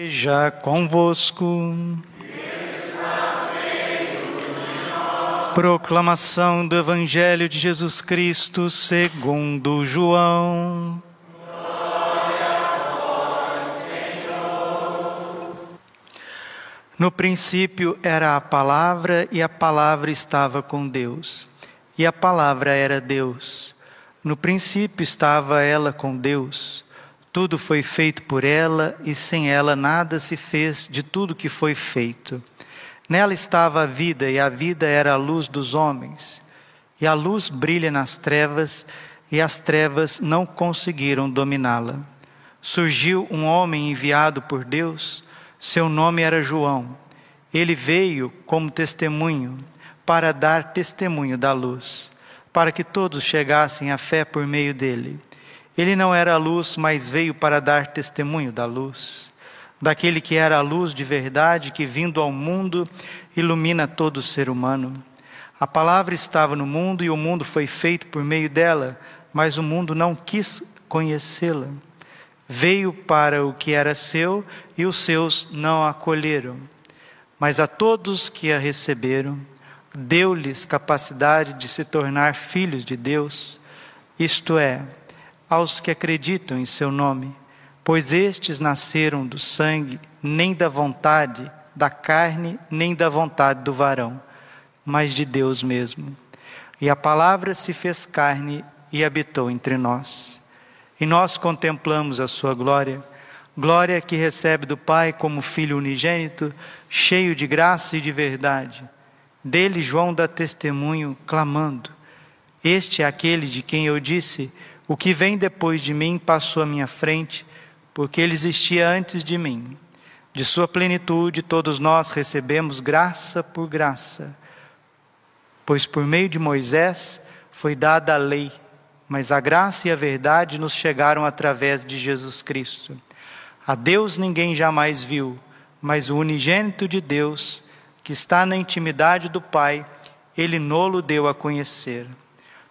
Seja convosco. Proclamação do Evangelho de Jesus Cristo segundo João. No princípio era a palavra e a palavra estava com Deus. E a palavra era Deus. No princípio estava ela com Deus. Tudo foi feito por ela e sem ela nada se fez de tudo que foi feito. Nela estava a vida e a vida era a luz dos homens. E a luz brilha nas trevas e as trevas não conseguiram dominá-la. Surgiu um homem enviado por Deus, seu nome era João. Ele veio como testemunho para dar testemunho da luz, para que todos chegassem à fé por meio dele. Ele não era a luz, mas veio para dar testemunho da luz, daquele que era a luz de verdade, que vindo ao mundo ilumina todo ser humano. A palavra estava no mundo e o mundo foi feito por meio dela, mas o mundo não quis conhecê-la. Veio para o que era seu e os seus não a acolheram. Mas a todos que a receberam, deu-lhes capacidade de se tornar filhos de Deus, isto é, aos que acreditam em seu nome, pois estes nasceram do sangue, nem da vontade da carne, nem da vontade do varão, mas de Deus mesmo. E a palavra se fez carne e habitou entre nós. E nós contemplamos a sua glória, glória que recebe do Pai como Filho unigênito, cheio de graça e de verdade. Dele João dá testemunho, clamando: Este é aquele de quem eu disse: o que vem depois de mim passou à minha frente, porque ele existia antes de mim. De sua plenitude, todos nós recebemos graça por graça. Pois por meio de Moisés foi dada a lei, mas a graça e a verdade nos chegaram através de Jesus Cristo. A Deus ninguém jamais viu, mas o unigênito de Deus, que está na intimidade do Pai, ele nolo deu a conhecer.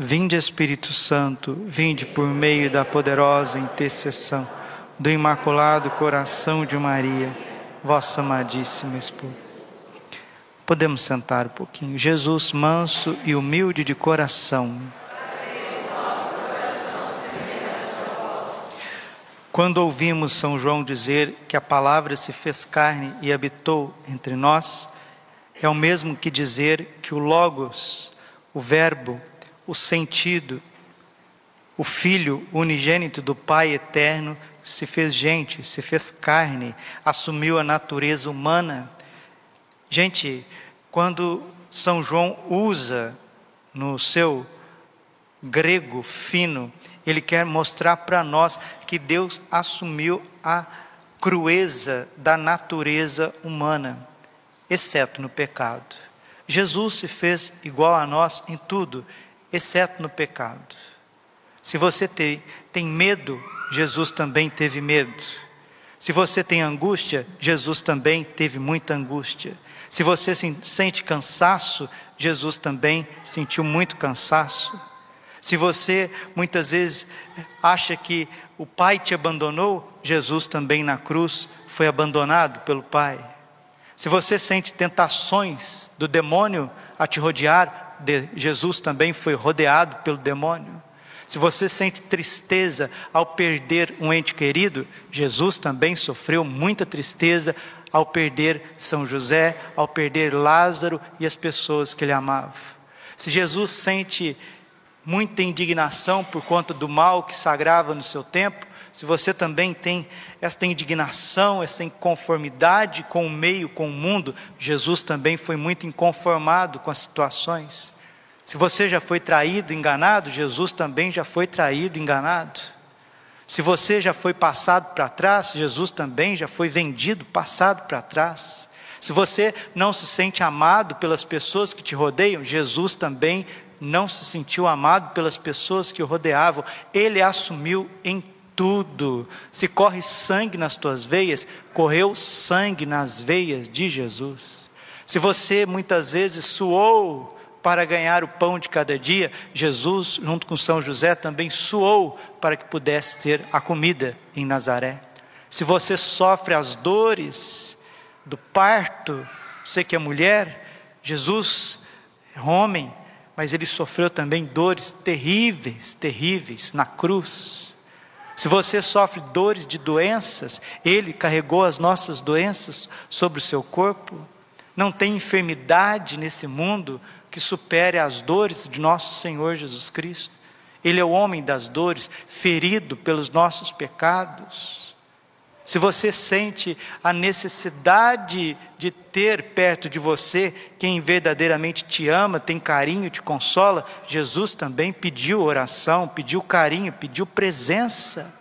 Vinde Espírito Santo, vinde por meio da poderosa intercessão do Imaculado Coração de Maria, vossa amadíssima esposa. Podemos sentar um pouquinho. Jesus, manso e humilde de coração. Quando ouvimos São João dizer que a palavra se fez carne e habitou entre nós, é o mesmo que dizer que o Logos, o Verbo, o sentido. O Filho unigênito do Pai eterno se fez gente, se fez carne, assumiu a natureza humana. Gente, quando São João usa no seu grego fino, ele quer mostrar para nós que Deus assumiu a crueza da natureza humana, exceto no pecado. Jesus se fez igual a nós em tudo, exceto no pecado. Se você tem, tem medo, Jesus também teve medo. Se você tem angústia, Jesus também teve muita angústia. Se você sente cansaço, Jesus também sentiu muito cansaço. Se você muitas vezes acha que o Pai te abandonou, Jesus também na cruz foi abandonado pelo Pai. Se você sente tentações do demônio a te rodear, de Jesus também foi rodeado pelo demônio. Se você sente tristeza ao perder um ente querido, Jesus também sofreu muita tristeza ao perder São José, ao perder Lázaro e as pessoas que ele amava. Se Jesus sente muita indignação por conta do mal que sagrava no seu tempo, se você também tem esta indignação, essa inconformidade com o meio, com o mundo, Jesus também foi muito inconformado com as situações. Se você já foi traído, enganado, Jesus também já foi traído, enganado. Se você já foi passado para trás, Jesus também já foi vendido, passado para trás. Se você não se sente amado pelas pessoas que te rodeiam, Jesus também não se sentiu amado pelas pessoas que o rodeavam. Ele assumiu em tudo. Se corre sangue nas tuas veias, correu sangue nas veias de Jesus. Se você muitas vezes suou para ganhar o pão de cada dia, Jesus, junto com São José, também suou para que pudesse ter a comida em Nazaré. Se você sofre as dores do parto, você que é mulher, Jesus é homem, mas ele sofreu também dores terríveis, terríveis na cruz. Se você sofre dores de doenças, ele carregou as nossas doenças sobre o seu corpo. Não tem enfermidade nesse mundo que supere as dores de nosso Senhor Jesus Cristo. Ele é o homem das dores, ferido pelos nossos pecados. Se você sente a necessidade de ter perto de você quem verdadeiramente te ama, tem carinho, te consola, Jesus também pediu oração, pediu carinho, pediu presença.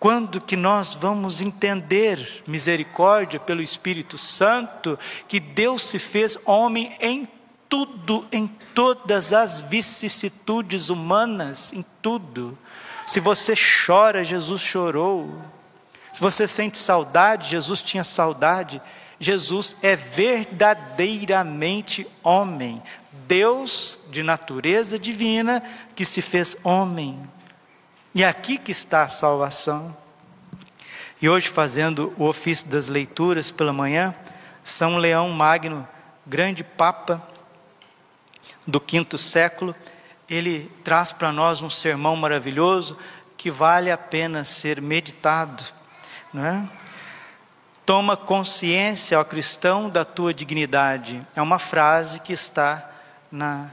Quando que nós vamos entender misericórdia pelo Espírito Santo, que Deus se fez homem em tudo, em todas as vicissitudes humanas, em tudo. Se você chora, Jesus chorou. Se você sente saudade, Jesus tinha saudade. Jesus é verdadeiramente homem, Deus de natureza divina que se fez homem. E é aqui que está a salvação. E hoje, fazendo o ofício das leituras pela manhã, São Leão Magno, grande Papa, do quinto século, ele traz para nós um sermão maravilhoso que vale a pena ser meditado, não é? Toma consciência, ó cristão, da tua dignidade. É uma frase que está na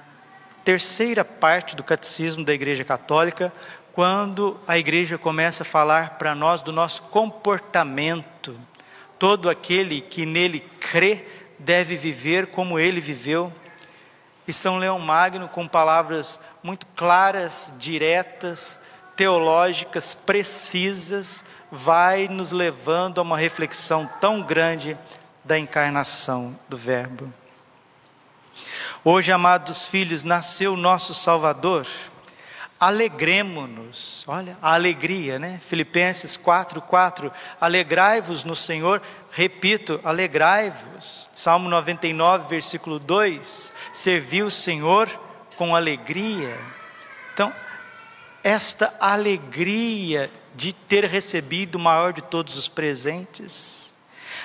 terceira parte do catecismo da Igreja Católica, quando a igreja começa a falar para nós do nosso comportamento. Todo aquele que nele crê deve viver como ele viveu. E São Leão Magno, com palavras muito claras, diretas, teológicas, precisas, vai nos levando a uma reflexão tão grande da encarnação do Verbo. Hoje, amados filhos, nasceu nosso Salvador. Alegremos-nos, olha, a alegria, né? Filipenses 4, 4. Alegrai-vos no Senhor, repito, alegrai-vos. Salmo 99, versículo 2 servir o Senhor com alegria. Então, esta alegria de ter recebido o maior de todos os presentes,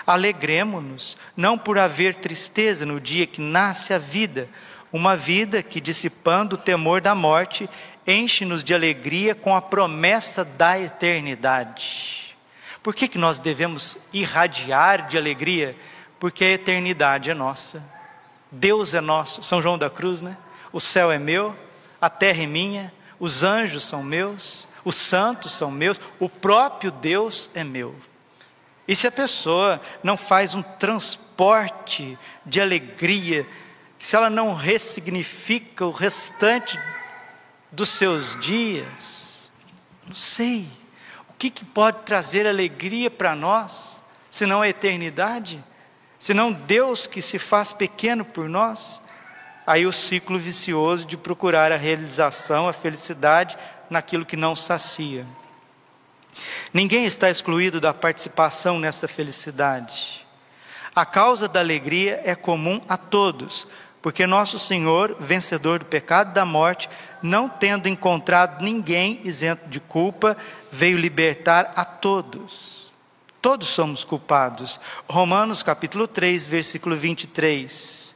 alegremos-nos, não por haver tristeza no dia que nasce a vida, uma vida que, dissipando o temor da morte, enche-nos de alegria com a promessa da eternidade. Por que, que nós devemos irradiar de alegria? Porque a eternidade é nossa. Deus é nosso, São João da Cruz, né? O céu é meu, a terra é minha, os anjos são meus, os santos são meus, o próprio Deus é meu. E se a pessoa não faz um transporte de alegria, se ela não ressignifica o restante dos seus dias, não sei, o que, que pode trazer alegria para nós, senão a eternidade? senão Deus que se faz pequeno por nós, aí o ciclo vicioso de procurar a realização, a felicidade naquilo que não sacia. Ninguém está excluído da participação nessa felicidade. A causa da alegria é comum a todos, porque nosso Senhor, vencedor do pecado e da morte, não tendo encontrado ninguém isento de culpa, veio libertar a todos. Todos somos culpados. Romanos capítulo 3, versículo 23.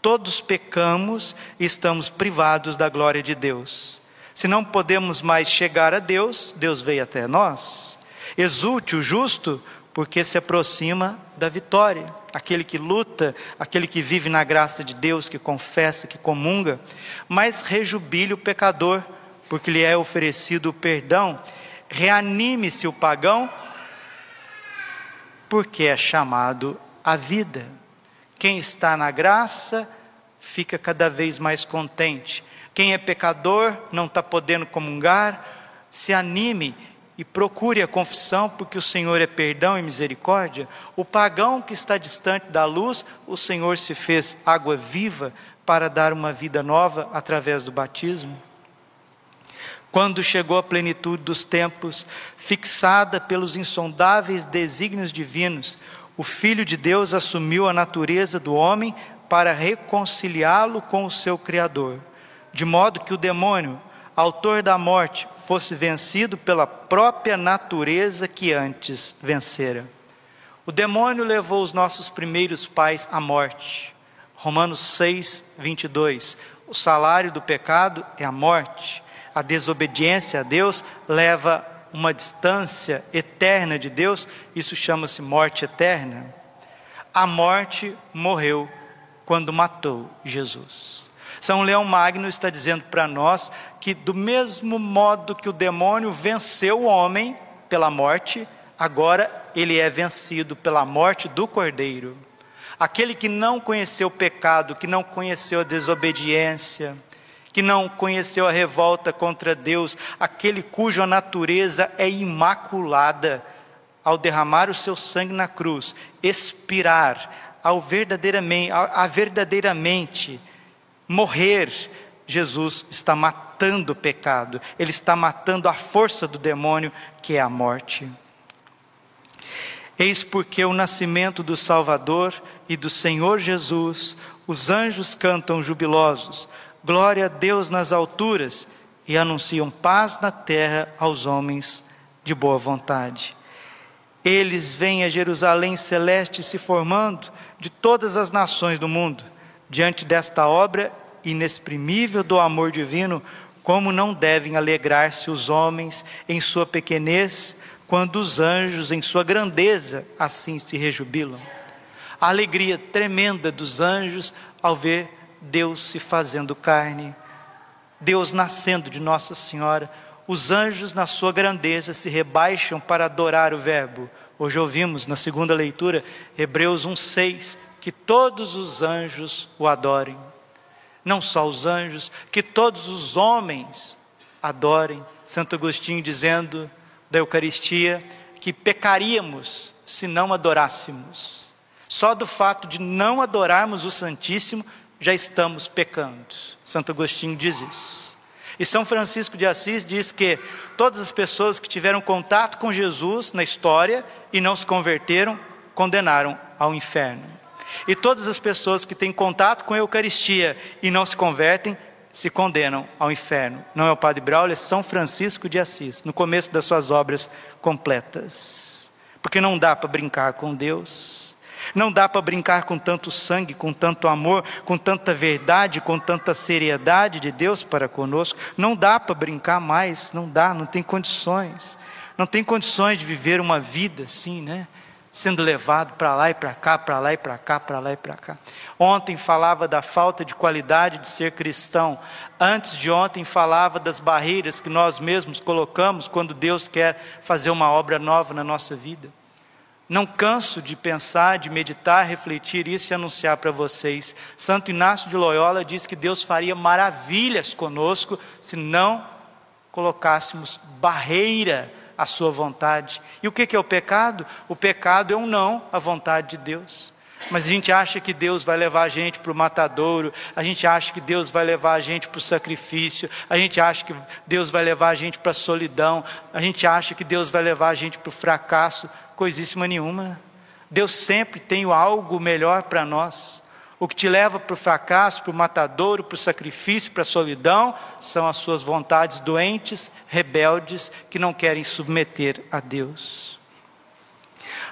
Todos pecamos e estamos privados da glória de Deus. Se não podemos mais chegar a Deus, Deus veio até nós. Exulte o justo, porque se aproxima da vitória. Aquele que luta, aquele que vive na graça de Deus, que confessa, que comunga. Mas rejubile o pecador, porque lhe é oferecido o perdão. Reanime-se o pagão, porque é chamado à vida. Quem está na graça fica cada vez mais contente. Quem é pecador não está podendo comungar, se anime e procure a confissão, porque o Senhor é perdão e misericórdia. O pagão que está distante da luz, o Senhor se fez água viva para dar uma vida nova através do batismo. Quando chegou a plenitude dos tempos, fixada pelos insondáveis desígnios divinos, o Filho de Deus assumiu a natureza do homem para reconciliá-lo com o seu Criador, de modo que o demônio, autor da morte, fosse vencido pela própria natureza que antes vencera. O demônio levou os nossos primeiros pais à morte. Romanos 6, 22. O salário do pecado é a morte. A desobediência a Deus leva uma distância eterna de Deus, isso chama-se morte eterna. A morte morreu quando matou Jesus. São Leão Magno está dizendo para nós que, do mesmo modo que o demônio venceu o homem pela morte, agora ele é vencido pela morte do cordeiro. Aquele que não conheceu o pecado, que não conheceu a desobediência, que não conheceu a revolta contra Deus, aquele cuja natureza é imaculada, ao derramar o seu sangue na cruz, expirar, ao verdadeiramente, a, verdadeiramente morrer, Jesus está matando o pecado, ele está matando a força do demônio, que é a morte. Eis porque o nascimento do Salvador e do Senhor Jesus, os anjos cantam jubilosos, glória a Deus nas alturas, e anunciam paz na terra aos homens de boa vontade. Eles vêm a Jerusalém celeste se formando de todas as nações do mundo, diante desta obra inexprimível do amor divino, como não devem alegrar-se os homens em sua pequenez, quando os anjos em sua grandeza assim se rejubilam. A alegria tremenda dos anjos ao ver Deus se fazendo carne, Deus nascendo de Nossa Senhora, os anjos na sua grandeza se rebaixam para adorar o Verbo. Hoje ouvimos na segunda leitura, Hebreus 1,6, que todos os anjos o adorem não só os anjos, que todos os homens adorem. Santo Agostinho dizendo da Eucaristia que pecaríamos se não adorássemos. Só do fato de não adorarmos o Santíssimo já estamos pecando. Santo Agostinho diz isso. E São Francisco de Assis diz que todas as pessoas que tiveram contato com Jesus na história e não se converteram, condenaram ao inferno. E todas as pessoas que têm contato com a Eucaristia e não se convertem, se condenam ao inferno. Não é o Padre Braulio, é São Francisco de Assis, no começo das suas obras completas. Porque não dá para brincar com Deus, não dá para brincar com tanto sangue, com tanto amor, com tanta verdade, com tanta seriedade de Deus para conosco. Não dá para brincar mais, não dá, não tem condições. Não tem condições de viver uma vida assim, né? Sendo levado para lá e para cá, para lá e para cá, para lá e para cá. Ontem falava da falta de qualidade de ser cristão. Antes de ontem falava das barreiras que nós mesmos colocamos quando Deus quer fazer uma obra nova na nossa vida. Não canso de pensar, de meditar, refletir isso e anunciar para vocês. Santo Inácio de Loyola diz que Deus faria maravilhas conosco se não colocássemos barreira a sua vontade. E o que é o pecado? O pecado é um não à vontade de Deus. Mas a gente acha que Deus vai levar a gente para o matadouro, a gente acha que Deus vai levar a gente para o sacrifício, a gente acha que Deus vai levar a gente para a solidão, a gente acha que Deus vai levar a gente para o fracasso, coisíssima nenhuma. Deus sempre tem algo melhor para nós. O que te leva para o fracasso, para o matadouro, para o sacrifício, para a solidão, são as suas vontades doentes, rebeldes, que não querem submeter a Deus.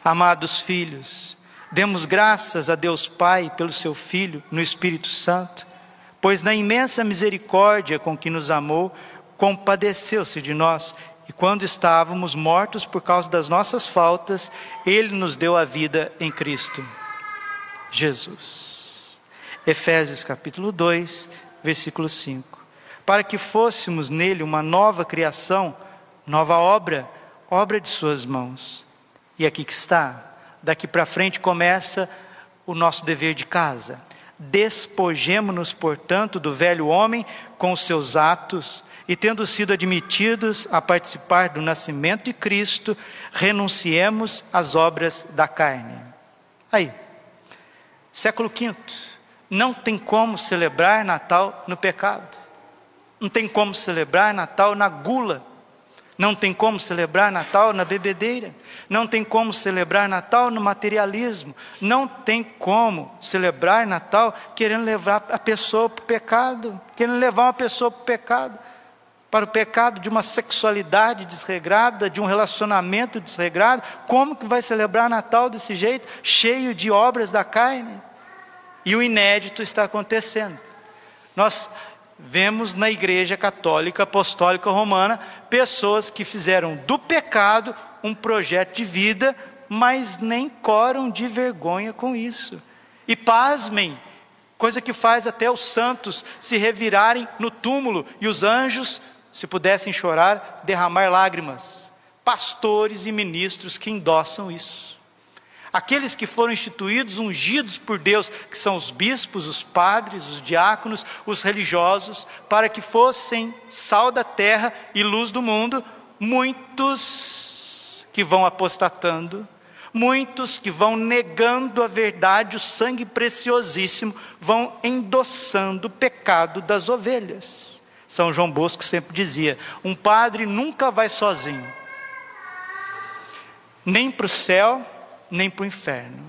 Amados filhos, demos graças a Deus Pai pelo seu Filho no Espírito Santo, pois na imensa misericórdia com que nos amou, compadeceu-se de nós e quando estávamos mortos por causa das nossas faltas, Ele nos deu a vida em Cristo Jesus. Efésios capítulo 2, versículo 5. Para que fôssemos nele uma nova criação, nova obra, obra de suas mãos. E aqui que está. Daqui para frente começa o nosso dever de casa. Despojemo-nos, portanto, do velho homem com os seus atos e tendo sido admitidos a participar do nascimento de Cristo, renunciemos às obras da carne. Aí, século V, não tem como celebrar Natal no pecado, não tem como celebrar Natal na gula não tem como celebrar Natal na bebedeira, não tem como celebrar Natal no materialismo, não tem como celebrar Natal querendo levar a pessoa para o pecado, querendo levar uma pessoa para o pecado, para o pecado de uma sexualidade desregrada, de um relacionamento desregrado. Como que vai celebrar Natal desse jeito, cheio de obras da carne? E o inédito está acontecendo. Nós vemos na Igreja Católica Apostólica Romana pessoas que fizeram do pecado um projeto de vida, mas nem coram de vergonha com isso. E pasmem, coisa que faz até os santos se revirarem no túmulo e os anjos, se pudessem chorar, derramar lágrimas. Pastores e ministros que endossam isso aqueles que foram instituídos, ungidos por Deus, que são os bispos, os padres, os diáconos, os religiosos, para que fossem sal da terra e luz do mundo, muitos que vão apostatando, muitos que vão negando a verdade, o sangue preciosíssimo, vão endossando o pecado das ovelhas. São João Bosco sempre dizia: um padre nunca vai sozinho, nem para o céu, nem para o inferno.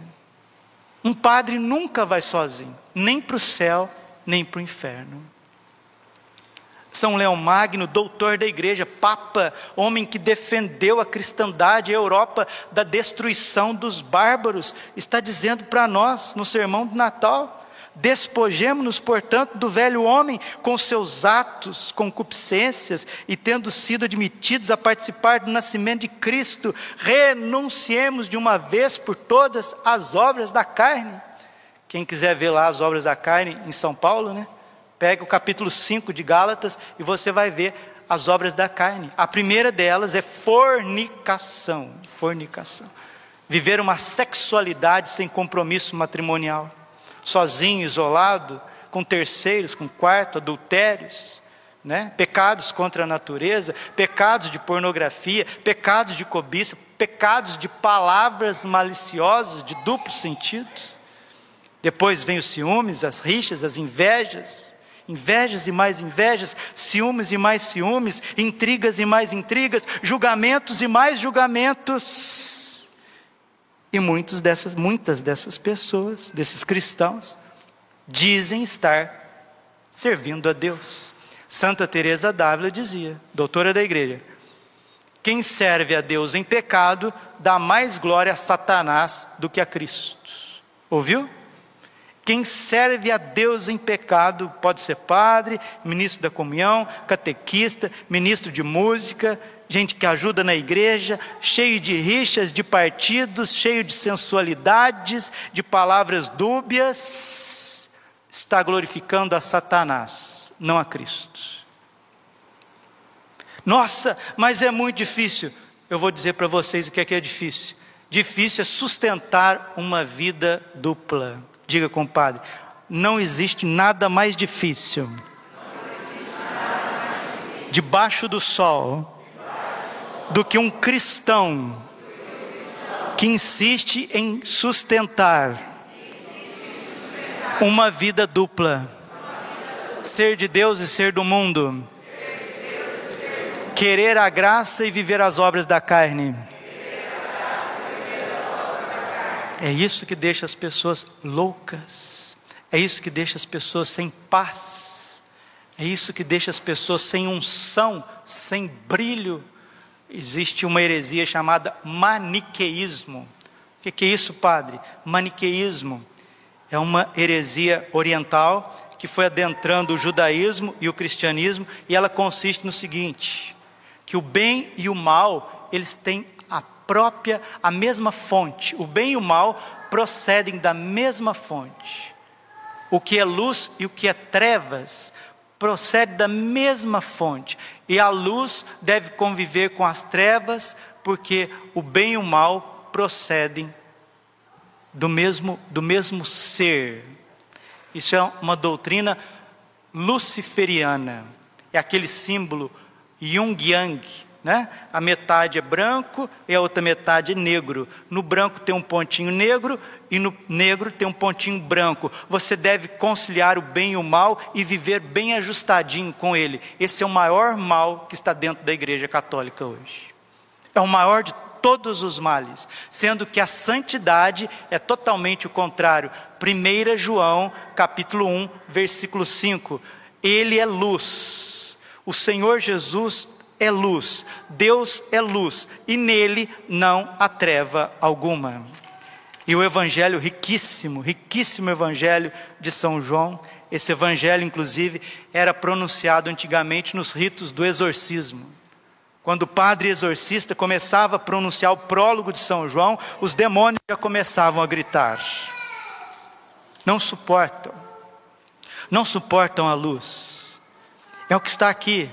Um padre nunca vai sozinho, nem para o céu, nem para o inferno. São Leão Magno, doutor da igreja, papa, homem que defendeu a cristandade, a Europa da destruição dos bárbaros, está dizendo para nós no sermão do Natal: Despojemos-nos, portanto, do velho homem com seus atos, concupiscências, e tendo sido admitidos a participar do nascimento de Cristo, renunciemos de uma vez por todas às obras da carne. Quem quiser ver lá as obras da carne em São Paulo, né? Pega o capítulo 5 de Gálatas e você vai ver as obras da carne. A primeira delas é fornicação, fornicação. Viver uma sexualidade sem compromisso matrimonial sozinho, isolado, com terceiros, com quarto, adultérios, né? pecados contra a natureza, pecados de pornografia, pecados de cobiça, pecados de palavras maliciosas, de duplo sentido. Depois vem os ciúmes, as rixas, as invejas, invejas e mais invejas, ciúmes e mais ciúmes, intrigas e mais intrigas, julgamentos e mais julgamentos. E muitos dessas, muitas dessas pessoas, desses cristãos, dizem estar servindo a Deus. Santa Teresa d'Ávila dizia, doutora da igreja, quem serve a Deus em pecado dá mais glória a Satanás do que a Cristo. Ouviu? Quem serve a Deus em pecado pode ser padre, ministro da comunhão, catequista, ministro de música, gente que ajuda na igreja, cheio de rixas, de partidos, cheio de sensualidades, de palavras dúbias, está glorificando a Satanás, não a Cristo. Nossa, mas é muito difícil. Eu vou dizer para vocês o que é que é difícil. Difícil é sustentar uma vida dupla. Diga, compadre, não existe nada mais difícil. Debaixo do sol do que um cristão que insiste em sustentar uma vida dupla, ser de Deus e ser do mundo, querer a graça e viver as obras da carne. É isso que deixa as pessoas loucas, é isso que deixa as pessoas sem paz, é isso que deixa as pessoas sem unção, sem brilho existe uma heresia chamada maniqueísmo. O que é isso, padre? Maniqueísmo é uma heresia oriental que foi adentrando o judaísmo e o cristianismo, e ela consiste no seguinte: que o bem e o mal, eles têm própria, a mesma fonte. O bem e o mal procedem da mesma fonte. O que é luz e o que é trevas procede da mesma fonte. E a luz deve conviver com as trevas, porque o bem e o mal procedem do mesmo, do mesmo ser. Isso é uma doutrina luciferiana. é aquele símbolo Yung Yang, né? A metade é branco e a outra metade é negro. No branco tem um pontinho negro e no negro tem um pontinho branco. Você deve conciliar o bem e o mal e viver bem ajustadinho com ele. Esse é o maior mal que está dentro da Igreja Católica hoje. É o maior de todos os males, sendo que a santidade é totalmente o contrário. 1 João, capítulo 1, versículo 5. Ele é luz. O Senhor Jesus é luz, Deus é luz, e nele não há treva alguma. E o evangelho riquíssimo, riquíssimo evangelho de São João, esse evangelho, inclusive, era pronunciado antigamente nos ritos do exorcismo. Quando o padre exorcista começava a pronunciar o prólogo de São João, os demônios já começavam a gritar. Não suportam, não suportam a luz. É o que está aqui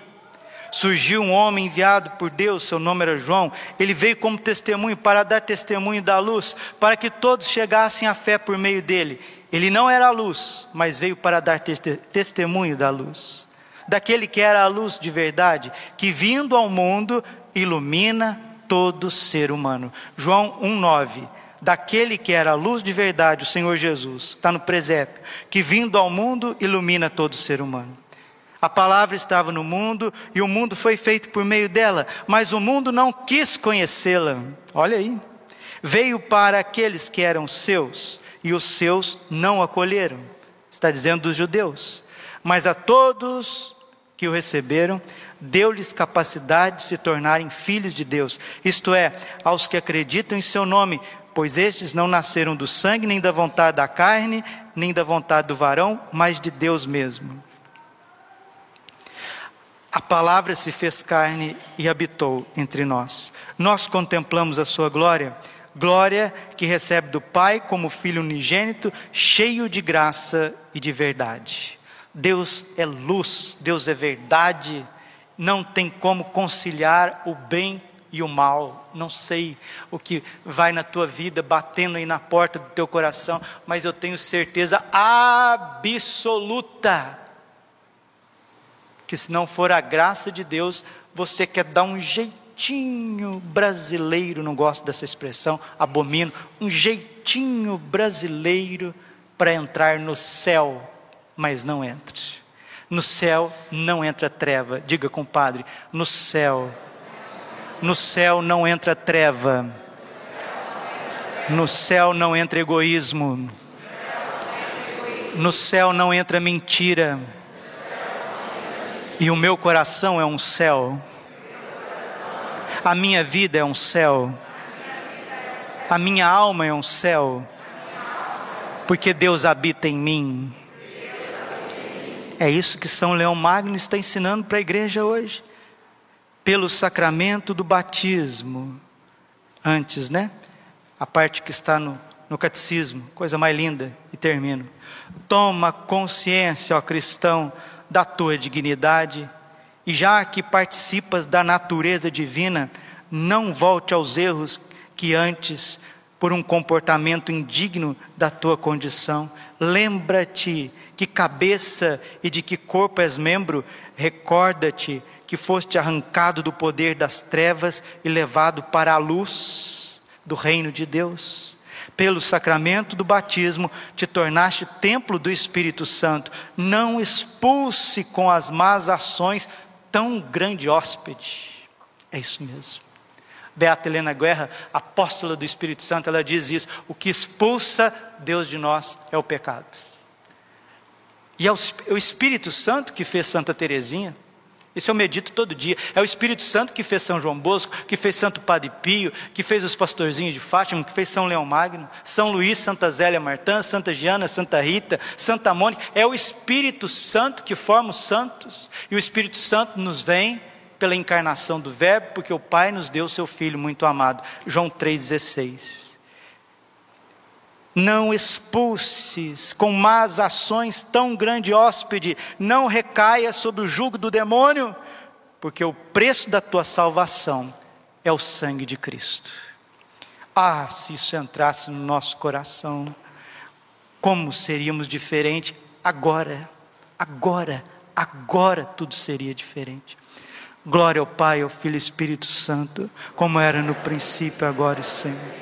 surgiu um homem enviado por Deus, seu nome era João. Ele veio como testemunho para dar testemunho da luz, para que todos chegassem à fé por meio dele. Ele não era a luz, mas veio para dar te testemunho da luz. Daquele que era a luz de verdade, que vindo ao mundo ilumina todo ser humano. João 1,9 daquele que era a luz de verdade, o Senhor Jesus, está no presépio, que vindo ao mundo ilumina todo ser humano. A palavra estava no mundo e o mundo foi feito por meio dela, mas o mundo não quis conhecê-la. Olha aí. Veio para aqueles que eram seus e os seus não acolheram. Está dizendo dos judeus. Mas a todos que o receberam, deu-lhes capacidade de se tornarem filhos de Deus, isto é, aos que acreditam em seu nome, pois estes não nasceram do sangue, nem da vontade da carne, nem da vontade do varão, mas de Deus mesmo. A palavra se fez carne e habitou entre nós. Nós contemplamos a sua glória, glória que recebe do Pai como filho unigênito, cheio de graça e de verdade. Deus é luz, Deus é verdade, não tem como conciliar o bem e o mal. Não sei o que vai na tua vida batendo aí na porta do teu coração, mas eu tenho certeza absoluta que se não for a graça de Deus, você quer dar um jeitinho brasileiro, não gosto dessa expressão, abomino, um jeitinho brasileiro para entrar no céu, mas não entre. No céu não entra treva. Diga, compadre, no céu. No céu não entra treva. No céu não entra egoísmo. No céu não entra mentira. E o meu coração é um céu. A minha vida é um céu. A minha alma é um céu. Porque Deus habita em mim. É isso que São Leão Magno está ensinando para a igreja hoje. Pelo sacramento do batismo. Antes, né? A parte que está no, no catecismo, coisa mais linda, e termino. Toma consciência, ó cristão, da tua dignidade, e já que participas da natureza divina, não volte aos erros que antes, por um comportamento indigno da tua condição. Lembra-te que cabeça e de que corpo és membro, recorda-te que foste arrancado do poder das trevas e levado para a luz do reino de Deus pelo sacramento do batismo, te tornaste templo do Espírito Santo. Não expulse com as más ações tão grande hóspede. É isso mesmo. Beata Helena Guerra, apóstola do Espírito Santo, ela diz isso: o que expulsa Deus de nós é o pecado. E é o Espírito Santo que fez Santa Teresinha. Isso eu medito todo dia. É o Espírito Santo que fez São João Bosco, que fez Santo Padre Pio, que fez os pastorzinhos de Fátima, que fez São Leão Magno, São Luís, Santa Zélia Martã, Santa Giana, Santa Rita, Santa Mônica. É o Espírito Santo que forma os santos. E o Espírito Santo nos vem pela encarnação do Verbo, porque o Pai nos deu o seu Filho muito amado. João 3,16. Não expulses com más ações tão grande hóspede, não recaia sobre o jugo do demônio, porque o preço da tua salvação é o sangue de Cristo. Ah, se isso entrasse no nosso coração, como seríamos diferentes agora, agora, agora tudo seria diferente. Glória ao Pai, ao Filho e Espírito Santo, como era no princípio, agora e sempre.